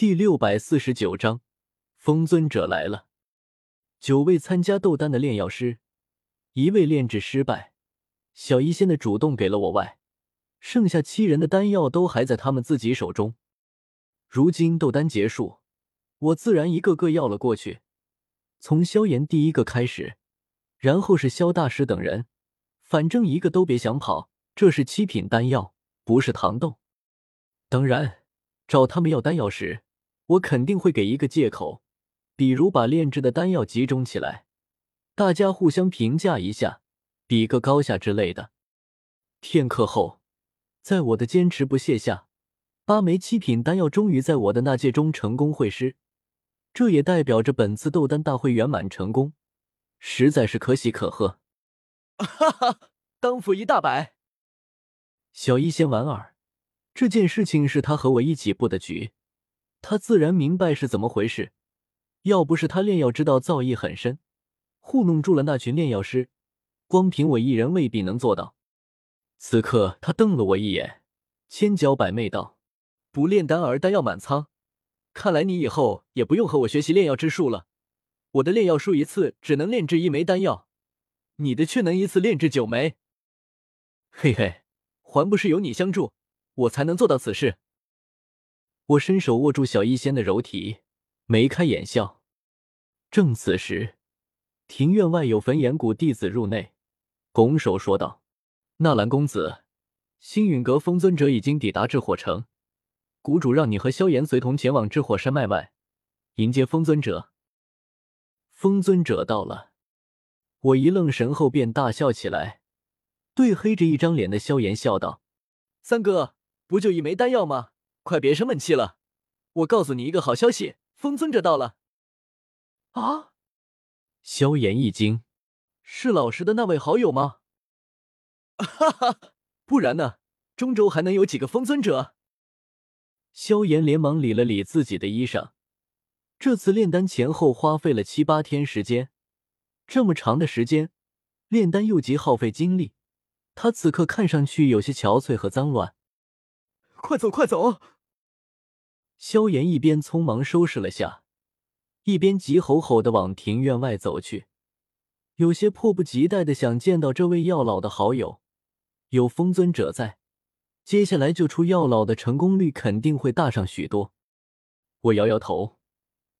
第六百四十九章，风尊者来了。九位参加斗丹的炼药师，一位炼制失败，小医仙的主动给了我外，剩下七人的丹药都还在他们自己手中。如今斗丹结束，我自然一个个要了过去，从萧炎第一个开始，然后是萧大师等人，反正一个都别想跑。这是七品丹药，不是糖豆。当然，找他们要丹药时。我肯定会给一个借口，比如把炼制的丹药集中起来，大家互相评价一下，比个高下之类的。片刻后，在我的坚持不懈下，八枚七品丹药终于在我的纳戒中成功会师，这也代表着本次斗丹大会圆满成功，实在是可喜可贺。哈哈，当府一大百。小医仙莞尔，这件事情是他和我一起布的局。他自然明白是怎么回事，要不是他炼药之道造诣很深，糊弄住了那群炼药师，光凭我一人未必能做到。此刻他瞪了我一眼，千娇百媚道：“不炼丹而丹药满仓，看来你以后也不用和我学习炼药之术了。我的炼药术一次只能炼制一枚丹药，你的却能一次炼制九枚。嘿嘿，还不是有你相助，我才能做到此事。”我伸手握住小医仙的柔体，眉开眼笑。正此时，庭院外有焚炎谷弟子入内，拱手说道：“纳兰公子，星陨阁风尊者已经抵达至火城，谷主让你和萧炎随同前往至火山脉外，迎接风尊者。”风尊者到了，我一愣神后便大笑起来，对黑着一张脸的萧炎笑道：“三哥，不就一枚丹药吗？”快别生闷气了，我告诉你一个好消息，风尊者到了。啊！萧炎一惊，是老师的那位好友吗？哈哈，不然呢？中州还能有几个风尊者？萧炎连忙理了理自己的衣裳，这次炼丹前后花费了七八天时间，这么长的时间炼丹又极耗费精力，他此刻看上去有些憔悴和脏乱。快走，快走！萧炎一边匆忙收拾了下，一边急吼吼的往庭院外走去，有些迫不及待的想见到这位药老的好友。有风尊者在，接下来救出药老的成功率肯定会大上许多。我摇摇头，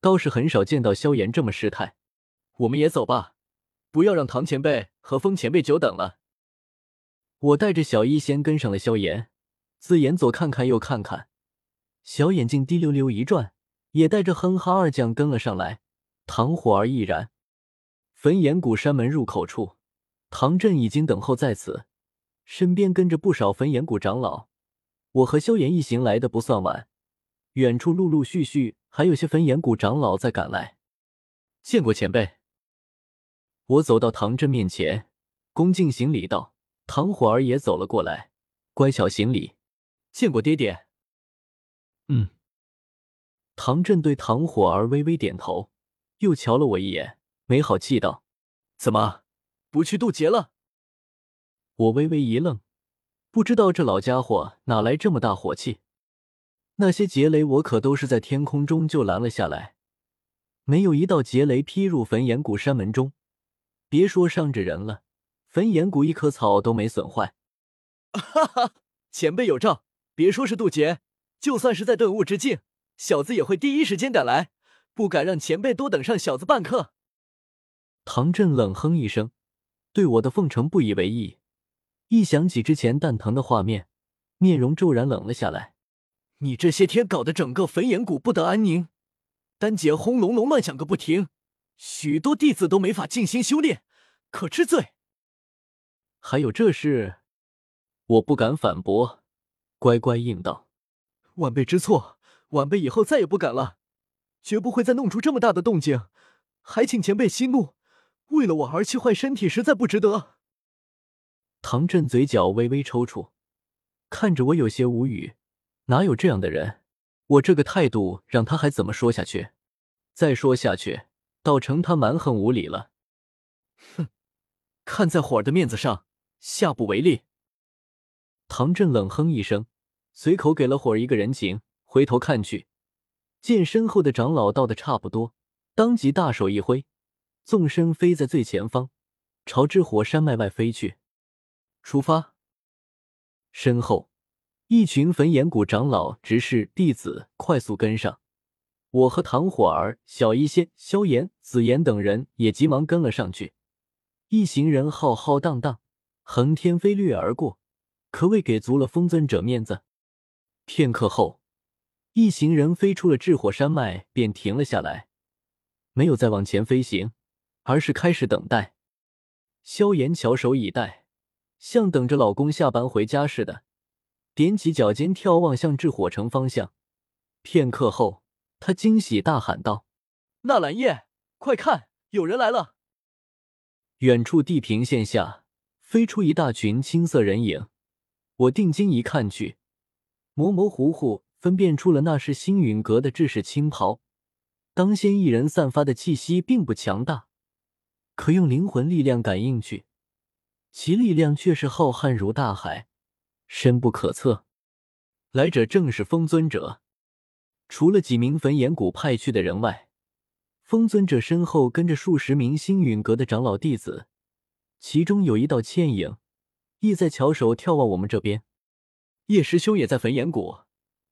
倒是很少见到萧炎这么失态。我们也走吧，不要让唐前辈和风前辈久等了。我带着小医仙跟上了萧炎。自眼左看看右看看，小眼睛滴溜溜一转，也带着哼哈二将跟了上来。唐火儿亦然。焚炎谷山门入口处，唐振已经等候在此，身边跟着不少焚炎谷长老。我和萧炎一行来的不算晚，远处陆陆续续还有些焚炎谷长老在赶来。见过前辈。我走到唐振面前，恭敬行礼道：“唐火儿也走了过来，乖巧行礼。”见过爹爹。嗯，唐振对唐火儿微微点头，又瞧了我一眼，没好气道：“怎么不去渡劫了？”我微微一愣，不知道这老家伙哪来这么大火气。那些劫雷我可都是在天空中就拦了下来，没有一道劫雷劈入焚岩谷山门中，别说伤着人了，焚岩谷一棵草都没损坏。哈哈，前辈有诏。别说是渡劫，就算是在顿悟之境，小子也会第一时间赶来，不敢让前辈多等上小子半刻。唐振冷哼一声，对我的奉承不以为意。一想起之前蛋疼的画面，面容骤然冷了下来。你这些天搞得整个焚炎谷不得安宁，丹劫轰隆隆乱响个不停，许多弟子都没法静心修炼，可知罪？还有这事，我不敢反驳。乖乖应道：“晚辈知错，晚辈以后再也不敢了，绝不会再弄出这么大的动静。还请前辈息怒，为了我儿气坏身体，实在不值得。”唐振嘴角微微抽搐，看着我有些无语。哪有这样的人？我这个态度让他还怎么说下去？再说下去，倒成他蛮横无理了。哼，看在火儿的面子上，下不为例。唐振冷哼一声，随口给了火儿一个人情，回头看去，见身后的长老到的差不多，当即大手一挥，纵身飞在最前方，朝着火山脉外飞去。出发！身后一群焚炎谷长老、执事、弟子快速跟上，我和唐火儿、小医仙、萧炎、紫妍等人也急忙跟了上去。一行人浩浩荡荡，横天飞掠而过，可谓给足了风尊者面子。片刻后，一行人飞出了炽火山脉，便停了下来，没有再往前飞行，而是开始等待。萧炎翘首以待，像等着老公下班回家似的，踮起脚尖眺望向炽火城方向。片刻后，他惊喜大喊道：“纳兰叶，快看，有人来了！”远处地平线下飞出一大群青色人影，我定睛一看去，模模糊糊分辨出了那是星陨阁的制式青袍。当先一人散发的气息并不强大，可用灵魂力量感应去，其力量却是浩瀚如大海，深不可测。来者正是风尊者，除了几名焚炎谷派去的人外。风尊者身后跟着数十名星陨阁的长老弟子，其中有一道倩影，亦在翘首眺望我们这边。叶师兄也在焚岩谷，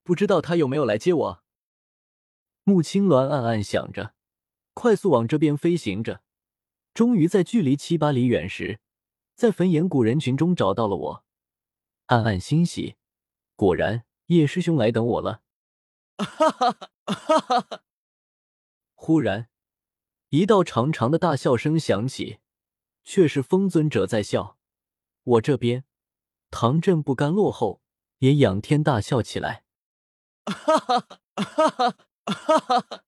不知道他有没有来接我？穆青鸾暗暗想着，快速往这边飞行着。终于在距离七八里远时，在焚岩谷人群中找到了我，暗暗欣喜，果然叶师兄来等我了。哈哈哈哈哈！忽然，一道长长的大笑声响起，却是风尊者在笑。我这边，唐振不甘落后，也仰天大笑起来。哈哈哈哈哈哈！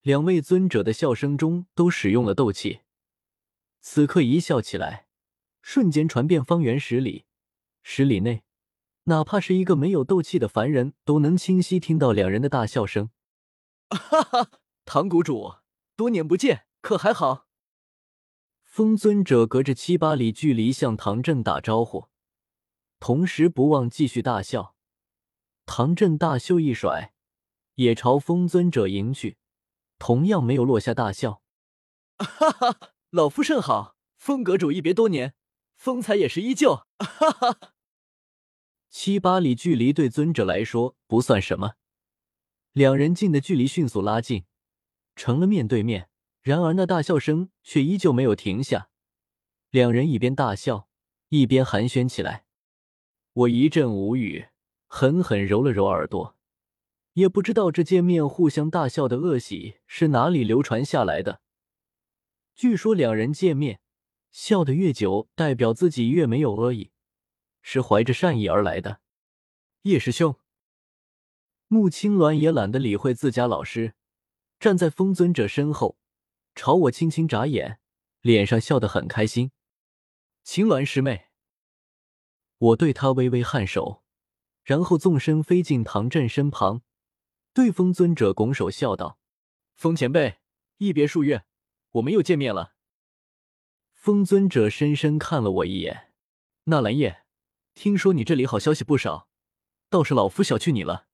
两位尊者的笑声中都使用了斗气，此刻一笑起来，瞬间传遍方圆十里。十里内，哪怕是一个没有斗气的凡人都能清晰听到两人的大笑声。哈哈。唐谷主，多年不见，可还好？风尊者隔着七八里距离向唐振打招呼，同时不忘继续大笑。唐振大袖一甩，也朝风尊者迎去，同样没有落下大笑。哈哈，老夫甚好，风阁主一别多年，风采也是依旧。哈哈，七八里距离对尊者来说不算什么，两人近的距离迅速拉近。成了面对面，然而那大笑声却依旧没有停下。两人一边大笑，一边寒暄起来。我一阵无语，狠狠揉了揉耳朵，也不知道这见面互相大笑的恶习是哪里流传下来的。据说两人见面笑得越久，代表自己越没有恶意，是怀着善意而来的。叶师兄，穆青鸾也懒得理会自家老师。站在风尊者身后，朝我轻轻眨眼，脸上笑得很开心。青鸾师妹，我对他微微颔首，然后纵身飞进唐振身旁，对风尊者拱手笑道：“风前辈，一别数月，我们又见面了。”风尊者深深看了我一眼：“纳兰叶，听说你这里好消息不少，倒是老夫小觑你了。”